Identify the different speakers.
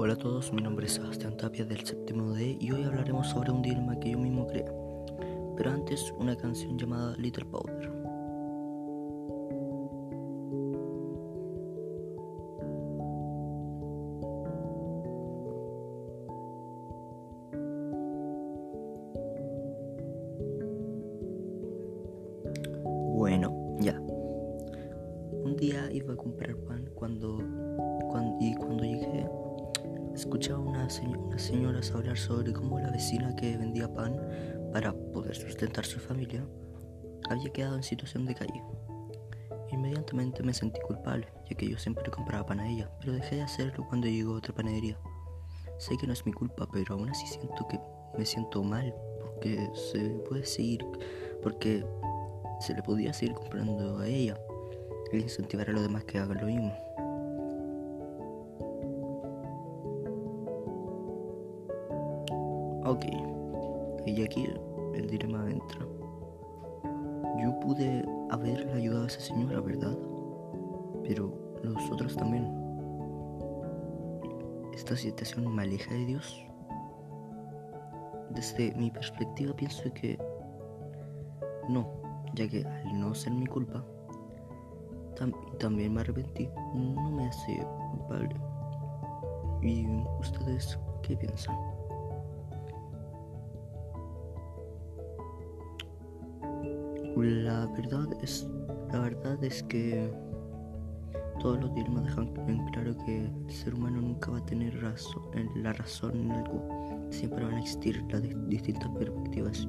Speaker 1: Hola a todos, mi nombre es Sebastián Tapia del séptimo D y hoy hablaremos sobre un dilema que yo mismo creé. Pero antes, una canción llamada Little Powder. Bueno, ya. Un día iba a comprar pan cuando, y cuando llegué escuchaba una unas señoras hablar sobre cómo la vecina que vendía pan para poder sustentar su familia había quedado en situación de calle. Inmediatamente me sentí culpable, ya que yo siempre compraba pan a ella, pero dejé de hacerlo cuando llegó a otra panadería. Sé que no es mi culpa, pero aún así siento que me siento mal, porque se puede seguir, porque se le podía seguir comprando a ella e incentivar a los demás que hagan lo mismo. Ok, y aquí el dilema entra. Yo pude haberle ayudado a esa señora, ¿verdad? Pero los otros también. ¿Esta situación me aleja de Dios? Desde mi perspectiva pienso que no, ya que al no ser mi culpa, también me arrepentí, no me hace culpable. ¿Y ustedes qué piensan? La verdad es, la verdad es que todos los dilemas dejan en claro que el ser humano nunca va a tener razón, la razón en algo. Siempre van a existir las distintas perspectivas